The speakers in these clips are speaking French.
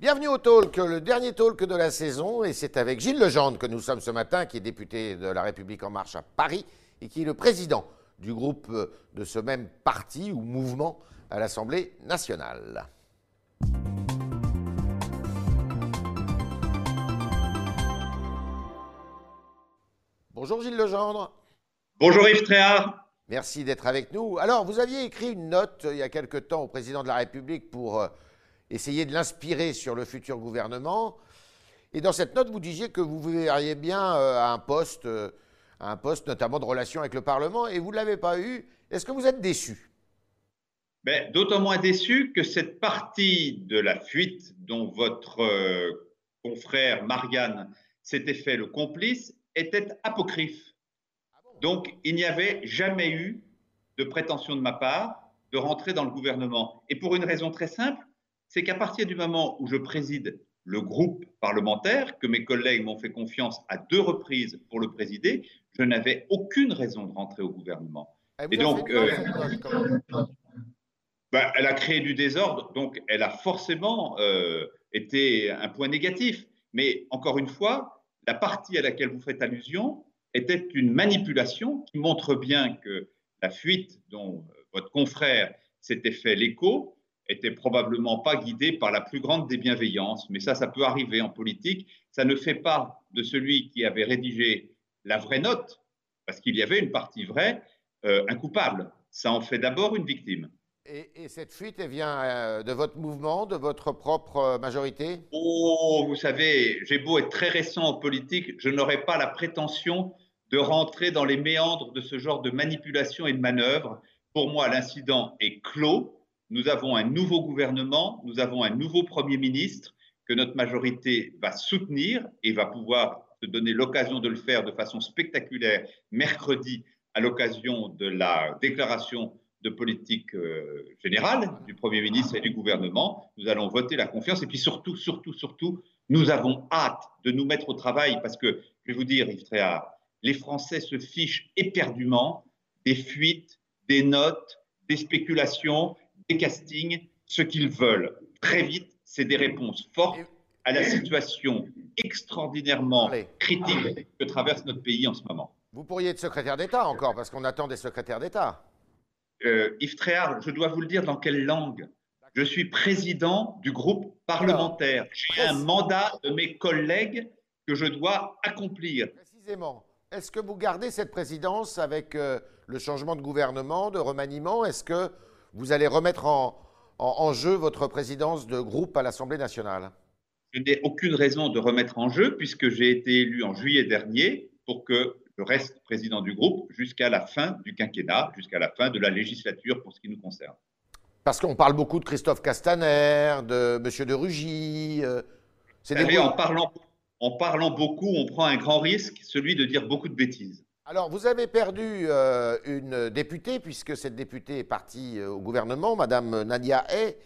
Bienvenue au Talk, le dernier Talk de la saison, et c'est avec Gilles Legendre que nous sommes ce matin, qui est député de La République En Marche à Paris, et qui est le président du groupe de ce même parti ou mouvement à l'Assemblée nationale. Bonjour Gilles Legendre. Bonjour Yves Tréhard. Merci d'être avec nous. Alors, vous aviez écrit une note euh, il y a quelque temps au président de la République pour euh, essayer de l'inspirer sur le futur gouvernement. Et dans cette note, vous disiez que vous verriez bien euh, à un poste, un poste notamment de relation avec le Parlement, et vous ne l'avez pas eu. Est-ce que vous êtes déçu? Ben, D'autant moins déçu que cette partie de la fuite dont votre confrère Marianne s'était fait le complice était apocryphe. Donc, il n'y avait jamais eu de prétention de ma part de rentrer dans le gouvernement. Et pour une raison très simple, c'est qu'à partir du moment où je préside le groupe parlementaire, que mes collègues m'ont fait confiance à deux reprises pour le présider, je n'avais aucune raison de rentrer au gouvernement. Et, donc, euh, bah, elle a créé du désordre, donc elle a forcément euh, été un point négatif. Mais encore une fois, la partie à laquelle vous faites allusion, était une manipulation qui montre bien que la fuite dont euh, votre confrère s'était fait l'écho était probablement pas guidée par la plus grande des bienveillances. Mais ça, ça peut arriver en politique. Ça ne fait pas de celui qui avait rédigé la vraie note, parce qu'il y avait une partie vraie, euh, un coupable. Ça en fait d'abord une victime. Et, cette fuite, elle vient euh, de votre mouvement, de votre propre euh, majorité? Oh, vous savez, j'ai beau être très récent en politique, je n'aurais pas la prétention de rentrer dans les méandres de ce genre de manipulation et de manœuvre. Pour moi, l'incident est clos. Nous avons un nouveau gouvernement, nous avons un nouveau Premier ministre que notre majorité va soutenir et va pouvoir se donner l'occasion de le faire de façon spectaculaire mercredi à l'occasion de la déclaration de politique euh, générale du Premier ministre et du gouvernement. Nous allons voter la confiance et puis surtout, surtout, surtout, nous avons hâte de nous mettre au travail parce que, je vais vous dire, Yves Tréhard, les Français se fichent éperdument des fuites, des notes, des spéculations, des castings. Ce qu'ils veulent très vite, c'est des réponses fortes à la situation extraordinairement critique que traverse notre pays en ce moment. Vous pourriez être secrétaire d'État encore, parce qu'on attend des secrétaires d'État euh, Yves Tréhard, je dois vous le dire dans quelle langue Je suis président du groupe parlementaire. J'ai un mandat de mes collègues que je dois accomplir. Précisément. Est-ce que vous gardez cette présidence avec euh, le changement de gouvernement, de remaniement? Est-ce que vous allez remettre en, en jeu votre présidence de groupe à l'Assemblée nationale Je n'ai aucune raison de remettre en jeu puisque j'ai été élu en juillet dernier pour que je reste président du groupe jusqu'à la fin du quinquennat, jusqu'à la fin de la législature pour ce qui nous concerne. Parce qu'on parle beaucoup de Christophe Castaner, de M. de Rugy. Euh, en, parlant, en parlant beaucoup, on prend un grand risque, celui de dire beaucoup de bêtises. Alors, vous avez perdu euh, une députée, puisque cette députée est partie euh, au gouvernement, Madame Nadia Hay,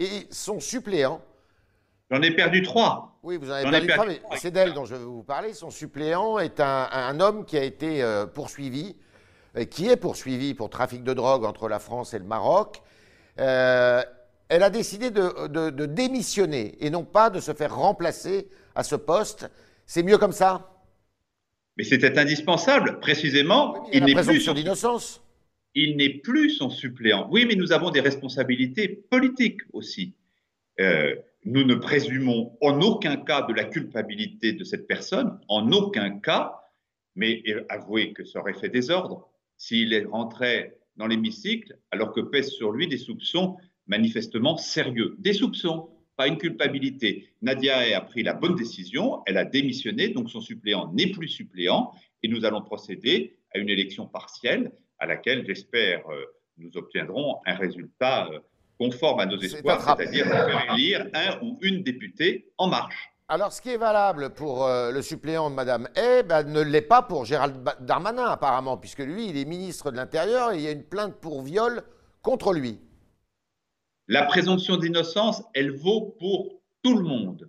et son suppléant, J'en ai perdu trois. Oui, vous en avez perdu, trois, mais c'est d'elle dont je veux vous parler. Son suppléant est un, homme qui a été euh, poursuivi, qui est poursuivi pour trafic de drogue entre la France et le Maroc. Elle a décidé de, démissionner et non pas de se faire remplacer à ce poste. C'est mieux comme ça? Mais c'était indispensable, précisément. il n'est plus son d'innocence. Il n'est plus son suppléant. Oui, mais nous avons des responsabilités politiques aussi. Euh, nous ne présumons en aucun cas de la culpabilité de cette personne, en aucun cas, mais avouez que ça aurait fait désordre s'il rentrait dans l'hémicycle alors que pèsent sur lui des soupçons manifestement sérieux. Des soupçons, pas une culpabilité. Nadia a pris la bonne décision, elle a démissionné, donc son suppléant n'est plus suppléant, et nous allons procéder à une élection partielle à laquelle j'espère euh, nous obtiendrons un résultat euh, conforme à nos espoirs, c'est-à-dire faire élire un ou une députée en marche. Alors, ce qui est valable pour euh, le suppléant de Mme Hay ben, ne l'est pas pour Gérald Darmanin, apparemment, puisque lui, il est ministre de l'Intérieur et il y a une plainte pour viol contre lui. La présomption d'innocence, elle vaut pour tout le monde.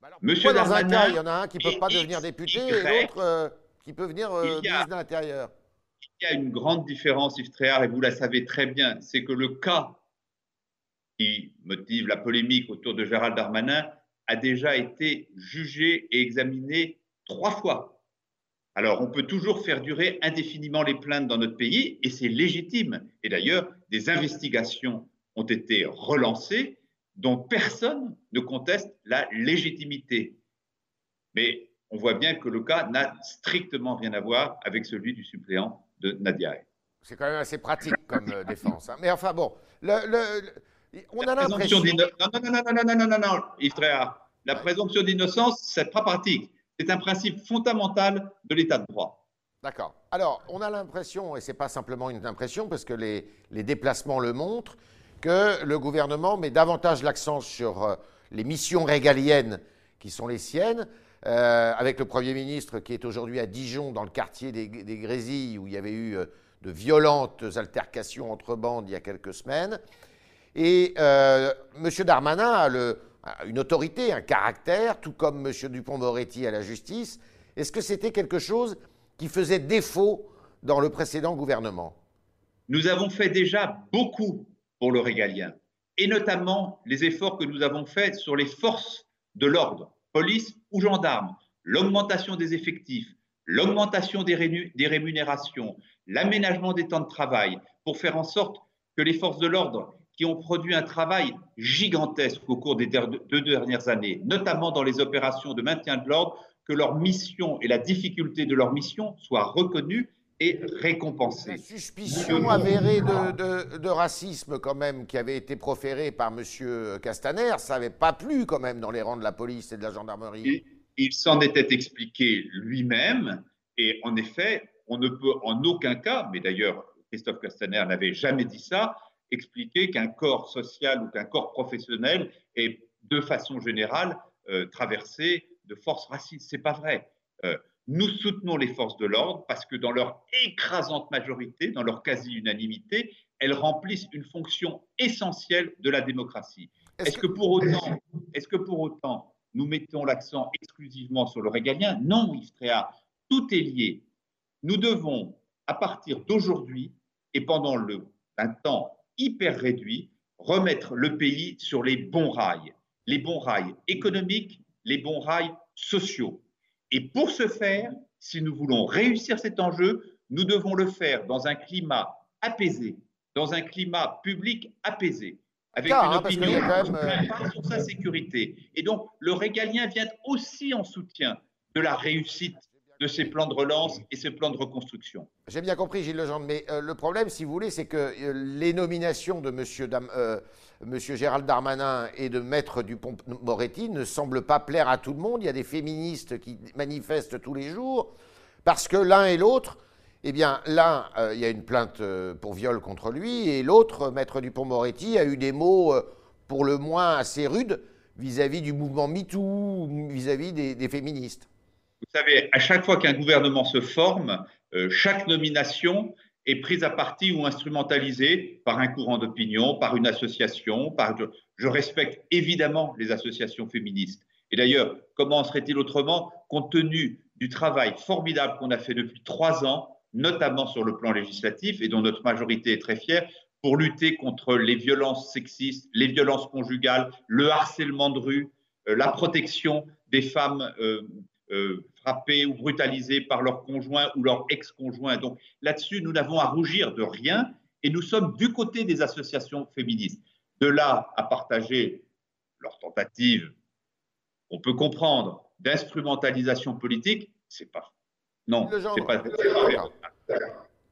Ben Monsieur Darmanin, il y en a un qui ne peut pas devenir député et l'autre euh, qui peut venir euh, ministre de l'Intérieur? Il y a une grande différence, Yves Tréhard, et vous la savez très bien, c'est que le cas qui motive la polémique autour de Gérald Darmanin, a déjà été jugé et examiné trois fois. Alors, on peut toujours faire durer indéfiniment les plaintes dans notre pays, et c'est légitime. Et d'ailleurs, des investigations ont été relancés, dont personne ne conteste la légitimité. Mais on voit bien que le cas n'a strictement rien à voir avec celui du suppléant de Nadia. C'est quand même assez pratique comme euh, défense. Hein. Mais enfin bon, le, le, le, on a l'impression... Non, non, non, non, non, non, non, non, Yves Tréa. La présomption d'innocence, c'est pas pratique. C'est un principe fondamental de l'état de droit. D'accord. Alors, on a l'impression, et ce n'est pas simplement une impression, parce que les déplacements le montrent, que le gouvernement met davantage l'accent sur euh, les missions régaliennes qui sont les siennes, euh, avec le Premier ministre qui est aujourd'hui à Dijon, dans le quartier des, Grésilles, où il y avait eu euh, de violentes altercations entre bandes il y a quelques semaines. Et M. Darmanin a, le, une autorité, un caractère, tout comme M. Dupont-Moretti à la justice. Est-ce que c'était quelque chose qui faisait défaut dans le précédent gouvernement? Nous avons fait déjà beaucoup pour le régalien, et notamment les efforts que nous avons faits sur les forces de l'ordre police ou gendarmes, l'augmentation des effectifs, l'augmentation des, rémunérations, l'aménagement des temps de travail, pour faire en sorte que les forces de l'ordre qui ont produit un travail gigantesque au cours des deux dernières années, notamment dans les opérations de maintien de l'ordre, que leur mission et la difficulté de leur mission soient reconnues et récompensé. La suspicion avérée de, racisme quand même qui avait été proférée par M. Castaner, ça n'avait pas plu quand même dans les rangs de la police et de la gendarmerie. Il, s'en était expliqué lui-même et en effet, on ne peut en aucun cas, mais d'ailleurs Christophe Castaner n'avait jamais dit ça, expliquer qu'un corps social ou qu'un corps professionnel est de façon générale euh, traversé de forces racistes. C'est pas vrai. Euh, nous soutenons les forces de l'ordre parce que dans leur écrasante majorité, dans leur quasi-unanimité, elles remplissent une fonction essentielle de la démocratie. Est-ce que pour autant, est-ce que pour autant, nous mettons l'accent exclusivement sur le régalien? Non, Yves tout est lié. Nous devons, à partir d'aujourd'hui et pendant le, un temps hyper réduit, remettre le pays sur les bons rails, les bons rails économiques, les bons rails sociaux. Et pour ce faire, si nous voulons réussir cet enjeu, nous devons le faire dans un climat apaisé, dans un climat public apaisé, avec une hein, opinion qui euh, sur sa sécurité. Et donc, le régalien vient aussi en soutien de la réussite de ces plans de relance et ces plans de reconstruction. J'ai bien compris, Gilles Legendre, mais euh, le problème, si vous voulez, c'est que euh, les nominations de M. Euh, Gérald Darmanin et de Maître Dupont-Moretti ne semblent pas plaire à tout le monde. Il y a des féministes qui manifestent tous les jours, parce que l'un et l'autre, eh bien, l'un, il y a une plainte pour viol contre lui, et l'autre, Maître Dupont-Moretti, a eu des mots pour le moins assez rudes vis-à-vis du mouvement MeToo, vis-à-vis des féministes. Vous savez, à chaque fois qu'un gouvernement se forme, euh, chaque nomination est prise à partie ou instrumentalisée par un courant d'opinion, par une association. Par... Je respecte évidemment les associations féministes. Et d'ailleurs, comment serait-il autrement compte tenu du travail formidable qu'on a fait depuis trois ans, notamment sur le plan législatif et dont notre majorité est très fière, pour lutter contre les violences sexistes, les violences conjugales, le harcèlement de rue, euh, la protection des femmes euh, euh, frappés ou brutalisés par leur conjoint ou leur ex-conjoint. Donc là-dessus, nous n'avons à rougir de rien et nous sommes du côté des associations féministes. De là à partager leur tentative, on peut comprendre, d'instrumentalisation politique, c'est pas. Non, c'est pas.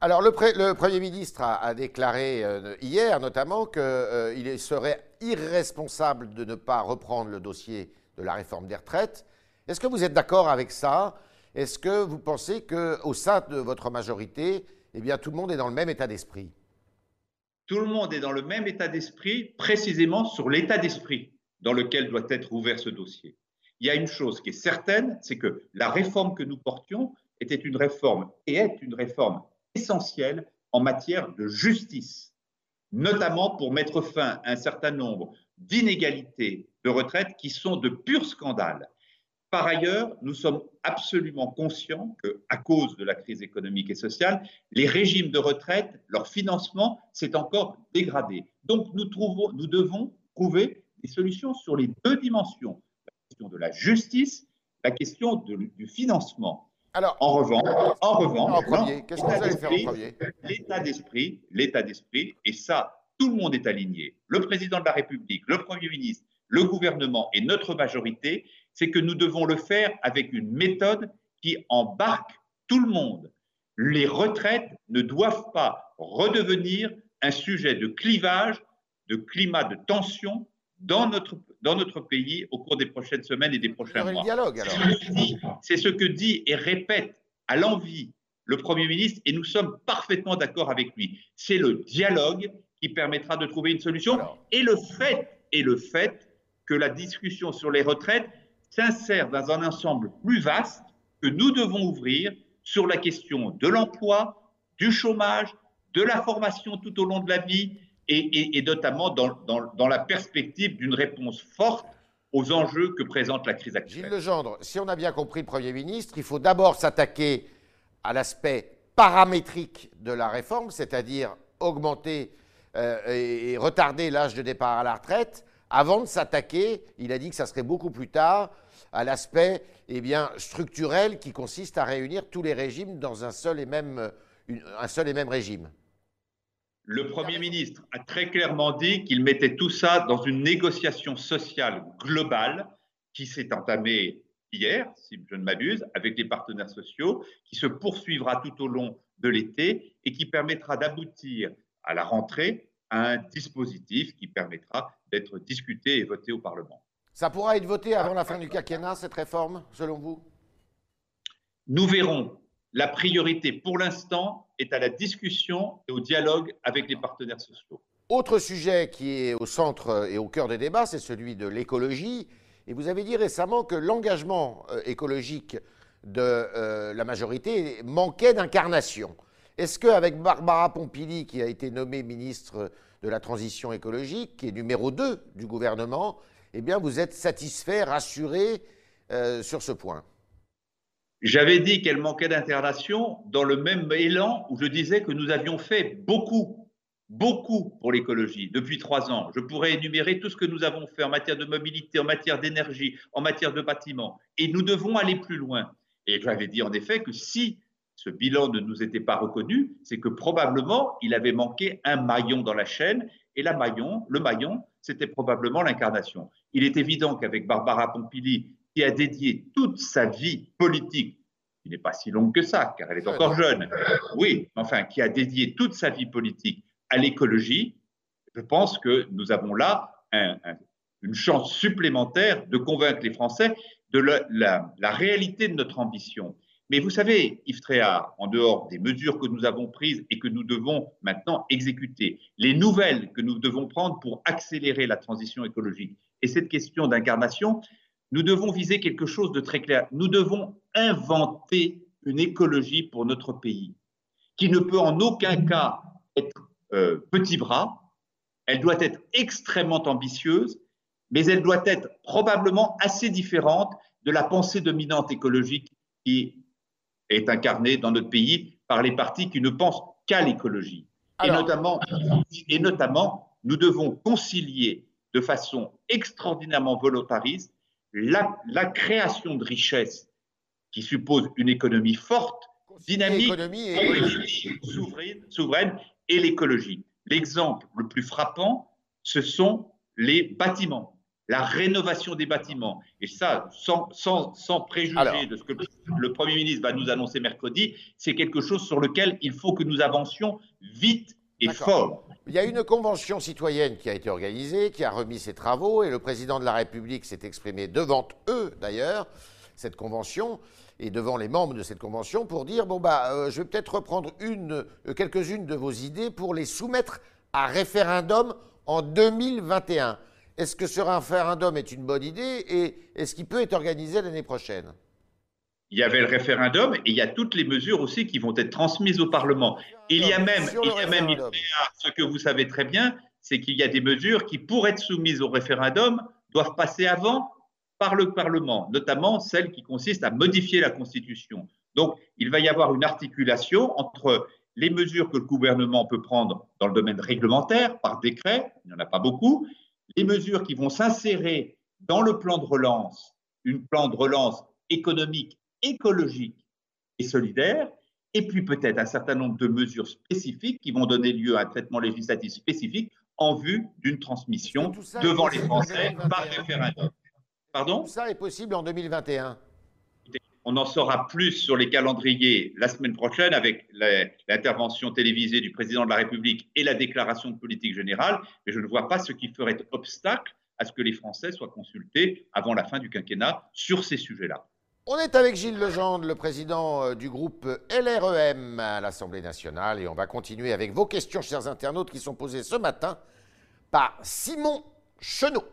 Alors, le, le, Premier ministre a, déclaré euh, hier, notamment, qu'il euh, serait irresponsable de ne pas reprendre le dossier de la réforme des retraites est-ce que vous êtes d'accord avec ça? Est-ce que vous pensez qu'au sein de votre majorité, eh tout le monde est dans le même état d'esprit? Tout le monde est dans le même état d'esprit, précisément sur l'état d'esprit dans lequel doit être ouvert ce dossier. Il y a une chose qui est certaine, c'est que la réforme que nous portions était une réforme et est une réforme essentielle en matière de justice, notamment pour mettre fin à un certain nombre d'inégalités de retraite qui sont de purs scandales Par ailleurs, nous sommes absolument conscients que, à cause de la crise économique et sociale, les régimes de retraite, leur financement s'est encore dégradé. Donc, nous, trouvons, nous devons trouver des solutions sur les deux dimensions la question de la justice, la question du financement. Alors, en revanche, en revanche, L'état d'esprit, l'état d'esprit, et ça, tout le monde est aligné. Le président de la République, le Premier ministre, le gouvernement et notre majorité, c'est que nous devons le faire avec une méthode qui embarque tout le monde. Les retraites ne doivent pas redevenir un sujet de clivage, de climat de tension dans notre, dans notre pays au cours des prochaines semaines et des prochains mois. C'est ce que dit et répète à l'envie le Premier ministre et nous sommes parfaitement d'accord avec lui. C'est le dialogue qui permettra de trouver une solution et le fait et le fait que la discussion sur les retraites s'insère dans un ensemble plus vaste que nous devons ouvrir sur la question de l'emploi, du chômage, de la formation tout au long de la vie et, notamment dans, la perspective d'une réponse forte aux enjeux que présente la crise actuelle. Gilles Legendre, si on a bien compris Premier ministre, il faut d'abord s'attaquer à l'aspect paramétrique de la réforme, c'est-à-dire augmenter euh, et retarder l'âge de départ à la retraite, avant de s'attaquer, il a dit que ça serait beaucoup plus tard, à l'aspect eh bien, structurel qui consiste à réunir tous les régimes dans un seul et même, un seul et même régime. Le Premier ministre a très clairement dit qu'il mettait tout ça dans une négociation sociale globale qui s'est entamée hier, si je ne m'abuse, avec les partenaires sociaux, qui se poursuivra tout au long de l'été et qui permettra d'aboutir à la rentrée à un dispositif qui permettra d'être discuté et voté au Parlement. Ça pourra être voté avant la fin du quinquennat, cette réforme, selon vous? Nous verrons. La priorité, pour l'instant, est à la discussion et au dialogue avec les partenaires sociaux. Autre sujet qui est au centre et au cœur des débats, c'est celui de l'écologie. Et vous avez dit récemment que l'engagement euh, écologique de euh, la majorité manquait d'incarnation. Est-ce qu'avec Barbara Pompili, qui a été nommée ministre de la transition écologique, qui est numéro 2 du gouvernement, eh bien, vous êtes satisfait, rassuré euh, sur ce point J'avais dit qu'elle manquait d'intervention dans le même élan où je disais que nous avions fait beaucoup, beaucoup pour l'écologie depuis trois ans. Je pourrais énumérer tout ce que nous avons fait en matière de mobilité, en matière d'énergie, en matière de bâtiments. Et nous devons aller plus loin. Et j'avais dit en effet que si ce bilan ne nous était pas reconnu, c'est que probablement il avait manqué un maillon dans la chaîne, et la maillon, le maillon, c'était probablement l'incarnation. Il est évident qu'avec Barbara Pompili, qui a dédié toute sa vie politique, qui n'est pas si longue que ça, car elle est encore jeune, oui, enfin, qui a dédié toute sa vie politique à l'écologie, je pense que nous avons là une chance supplémentaire de convaincre les Français de la réalité de notre ambition. Mais vous savez, Yves Tréhard, en dehors des mesures que nous avons prises et que nous devons maintenant exécuter, les nouvelles que nous devons prendre pour accélérer la transition écologique et cette question d'incarnation, nous devons viser quelque chose de très clair. Nous devons inventer une écologie pour notre pays qui ne peut en aucun cas être euh, petit bras. Elle doit être extrêmement ambitieuse, mais elle doit être probablement assez différente de la pensée dominante écologique qui est incarné dans notre pays par les partis qui ne pensent qu'à l'écologie. Et notamment, et notamment, nous devons concilier de façon extraordinairement volontariste la, la création de richesses qui suppose une économie forte, dynamique, et souveraine, souveraine et l'écologie. L'exemple le plus frappant, ce sont les bâtiments la rénovation des bâtiments. Et ça, sans, sans, sans préjuger de ce que le Premier ministre va nous annoncer mercredi, c'est quelque chose sur lequel il faut que nous avancions vite et fort. Il y a une convention citoyenne qui a été organisée, qui a remis ses travaux, et le président de la République s'est exprimé devant eux, d'ailleurs, cette convention, et devant les membres de cette convention, pour dire, bon, bah, euh, je vais peut-être reprendre une, euh, quelques-unes de vos idées pour les soumettre à référendum en 2021. Est-ce que ce référendum est une bonne idée et est-ce qu'il peut être organisé l'année prochaine? Il y avait le référendum et il y a toutes les mesures aussi qui vont être transmises au Parlement. Il y a même, il y a même ce que vous savez très bien, c'est qu'il y a des mesures qui, pour être soumises au référendum, doivent passer avant par le Parlement, notamment celle qui consiste à modifier la Constitution. Donc, il va y avoir une articulation entre les mesures que le gouvernement peut prendre dans le domaine réglementaire, par décret, il n'y en a pas beaucoup, les mesures qui vont s'insérer dans le plan de relance, une plan de relance économique, écologique et solidaire, et puis peut-être un certain nombre de mesures spécifiques qui vont donner lieu à un traitement législatif spécifique en vue d'une transmission devant les Français par référendum. Pardon? Tout ça est possible en 2021 on en saura plus sur les calendriers la semaine prochaine avec l'intervention télévisée du président de la République et la déclaration de politique générale, mais je ne vois pas ce qui ferait obstacle à ce que les Français soient consultés avant la fin du quinquennat sur ces sujets-là. On est avec Gilles Legendre, le président euh, du groupe LREM à l'Assemblée nationale, et on va continuer avec vos questions, chers internautes, qui sont posées ce matin par Simon Chenot.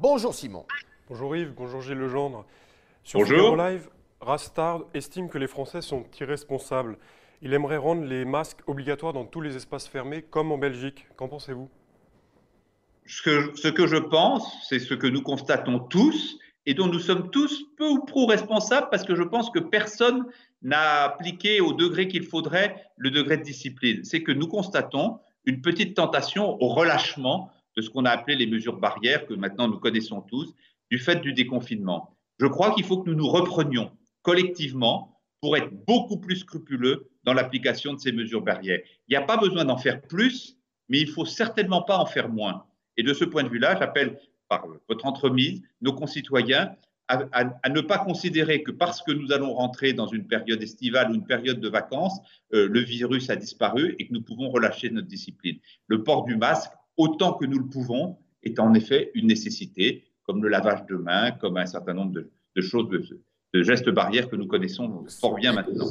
Bonjour Simon. Bonjour Yves, bonjour Gilles Legendre. Sur bonjour. Live, Rastard estime que les Français sont irresponsables. Il aimerait rendre les masques obligatoires dans tous les espaces fermés, comme en Belgique. Qu'en pensez-vous? Ce que, ce que je pense, c'est ce que nous constatons tous et dont nous sommes tous peu ou prou responsables parce que je pense que personne n'a appliqué au degré qu'il faudrait le degré de discipline. C'est que nous constatons une petite tentation au relâchement ce qu'on a appelé les mesures barrières que maintenant nous connaissons tous, du fait du déconfinement. Je crois qu'il faut que nous nous reprenions collectivement pour être beaucoup plus scrupuleux dans l'application de ces mesures barrières. Il n'y a pas besoin d'en faire plus, mais il faut certainement pas en faire moins. Et de ce point de vue-là, j'appelle par votre entremise nos concitoyens à, ne pas considérer que parce que nous allons rentrer dans une période estivale ou une période de vacances, euh, le virus a disparu et que nous pouvons relâcher notre discipline. Le port du masque autant que nous le pouvons, est en effet une nécessité, comme le lavage de mains, comme un certain nombre de, choses, de, gestes barrières que nous connaissons fort bien maintenant.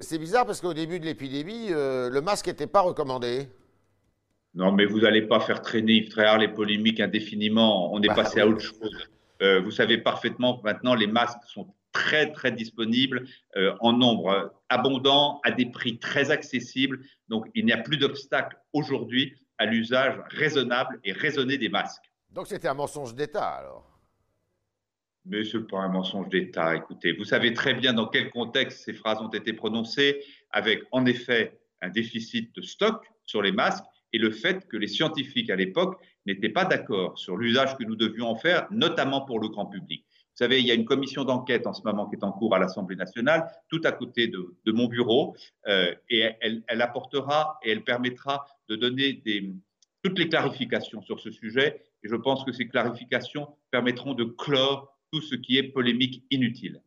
C'est bizarre, parce qu'au début de l'épidémie, euh, le masque n'était pas recommandé. Non, mais vous n'allez pas faire traîner Yves Tréhard les polémiques indéfiniment. On est bah passé à autre chose. Euh, vous savez parfaitement que maintenant, les masques sont très, très disponibles euh, en nombre abondant, à des prix très accessibles. Donc, il n'y a plus d'obstacle aujourd'hui à l'usage raisonnable et raisonné des masques. Donc c'était un mensonge d'État alors mais ce n'est pas un mensonge d'État. Écoutez, vous savez très bien dans quel contexte ces phrases ont été prononcées, avec en effet un déficit de stock sur les masques et le fait que les scientifiques à l'époque n'étaient pas d'accord sur l'usage que nous devions en faire, notamment pour le grand public. Vous savez, il y a une commission d'enquête en ce moment qui est en cours à l'Assemblée nationale, tout à côté de, mon bureau, euh, et elle, elle, apportera et elle permettra de donner des, toutes les clarifications sur ce sujet. Et je pense que ces clarifications permettront de clore tout ce qui est polémique inutile.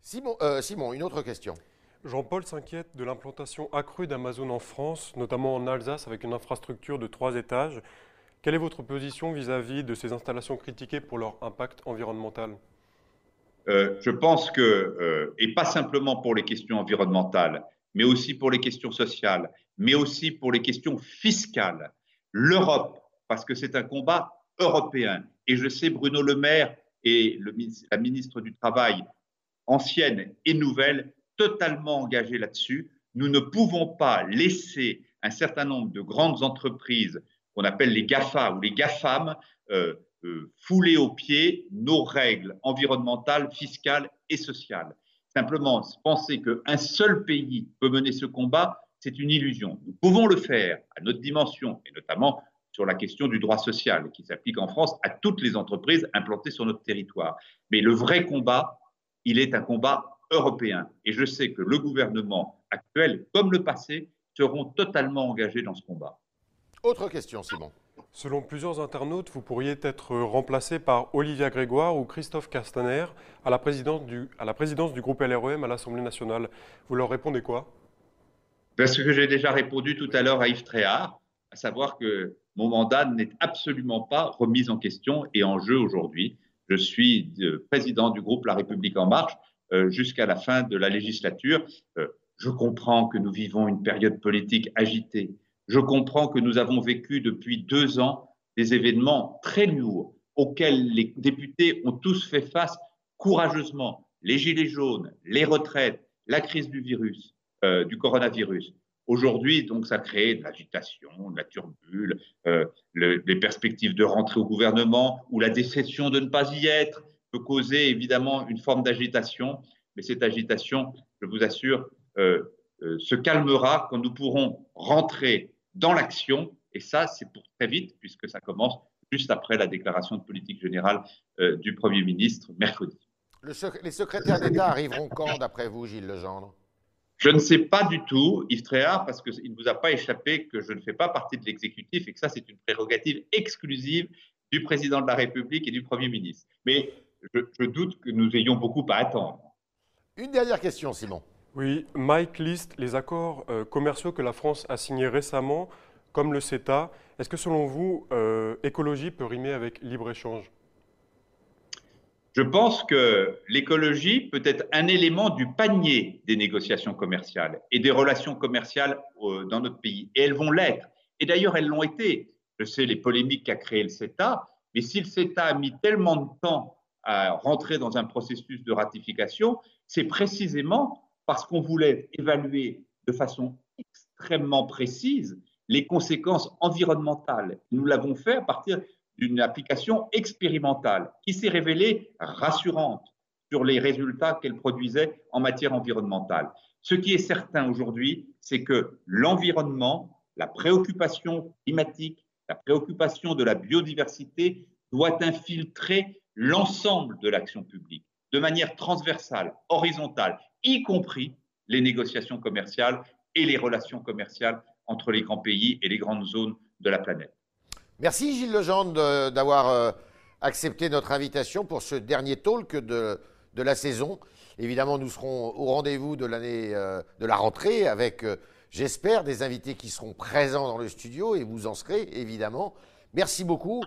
Simon, euh, Simon une autre question. Jean-Paul s'inquiète de l'implantation accrue d'Amazon en France, notamment en Alsace, avec une infrastructure de trois étages. Quelle est votre position vis-à-vis de ces installations critiquées pour leur impact environnemental? Euh, Je pense que, euh, et pas simplement pour les questions environnementales, mais aussi pour les questions sociales, mais aussi pour les questions fiscales, l'Europe, parce que c'est un combat européen. Et je sais Bruno Le Maire et la ministre du Travail, ancienne et nouvelle, totalement engagés là-dessus. Nous ne pouvons pas laisser un certain nombre de grandes entreprises qu'on appelle les GAFA ou les GAFAM, euh, euh, fouler aux pieds nos règles environnementales, fiscales et sociales. Simplement, penser qu'un seul pays peut mener ce combat, c'est une illusion. Nous pouvons le faire à notre dimension, et notamment sur la question du droit social, qui s'applique en France à toutes les entreprises implantées sur notre territoire. Mais le vrai combat, il est un combat européen. Et je sais que le gouvernement actuel, comme le passé, seront totalement engagés dans ce combat. Autre question, Simon. Selon plusieurs internautes, vous pourriez être remplacé par Olivia Grégoire ou Christophe Castaner à la présidence du, à la présidence du groupe LREM à l'Assemblée nationale. Vous leur répondez quoi? Parce que j'ai déjà répondu tout à l'heure à Yves Tréhard, à savoir que mon mandat n'est absolument pas remis en question et en jeu aujourd'hui. Je suis président du groupe La République en marche euh, jusqu'à la fin de la législature. Euh, je comprends que nous vivons une période politique agitée je comprends que nous avons vécu depuis deux ans des événements très lourds auxquels les députés ont tous fait face courageusement. Les gilets jaunes, les retraites, la crise du virus, euh, du coronavirus. Aujourd'hui, donc, ça crée de l'agitation, de la turbule, euh, les perspectives de rentrer au gouvernement ou la déception de ne pas y être peut causer évidemment une forme d'agitation. Mais cette agitation, je vous assure, euh, euh, se calmera quand nous pourrons rentrer dans l'action. Et ça, c'est pour très vite, puisque ça commence juste après la déclaration de politique générale du Premier ministre mercredi. les secrétaires d'État arriveront quand, d'après vous, Gilles Legendre? Je ne sais pas du tout, Yves Tréhard, parce qu'il ne vous a pas échappé que je ne fais pas partie de l'exécutif et que ça, c'est une prérogative exclusive du président de la République et du Premier ministre. Mais je, doute que nous ayons beaucoup à attendre. Une dernière question, Simon. Oui, Mike liste les accords euh, commerciaux que la France a signés récemment, comme le CETA. Est-ce que selon vous, euh, écologie peut rimer avec libre-échange? Je pense que l'écologie peut être un élément du panier des négociations commerciales et des relations commerciales euh, dans notre pays. Et elles vont l'être. Et d'ailleurs, elles l'ont été. Je sais les polémiques qu'a créé le CETA, mais si le CETA a mis tellement de temps à rentrer dans un processus de ratification, c'est précisément parce qu'on voulait évaluer de façon extrêmement précise les conséquences environnementales. Nous l'avons fait à partir d'une application expérimentale qui s'est révélée rassurante sur les résultats qu'elle produisait en matière environnementale. Ce qui est certain aujourd'hui, c'est que l'environnement, la préoccupation climatique, la préoccupation de la biodiversité doit infiltrer l'ensemble de l'action publique de manière transversale, horizontale, y compris les négociations commerciales et les relations commerciales entre les grands pays et les grandes zones de la planète. Merci Gilles Legendre d'avoir euh, accepté notre invitation pour ce dernier talk de, de la saison. Évidemment, nous serons au rendez-vous de l'année euh, de la rentrée avec, euh, j'espère, des invités qui seront présents dans le studio et vous en serez évidemment. Merci beaucoup.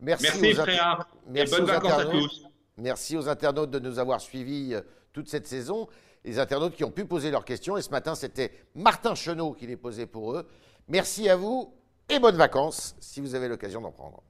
Merci, Merci aux Merci bonnes vacances à tous. Merci aux internautes de nous avoir suivis toute cette saison. Les internautes qui ont pu poser leurs questions. Et ce matin, c'était Martin Chenot qui les posait pour eux. Merci à vous et bonnes vacances si vous avez l'occasion d'en prendre.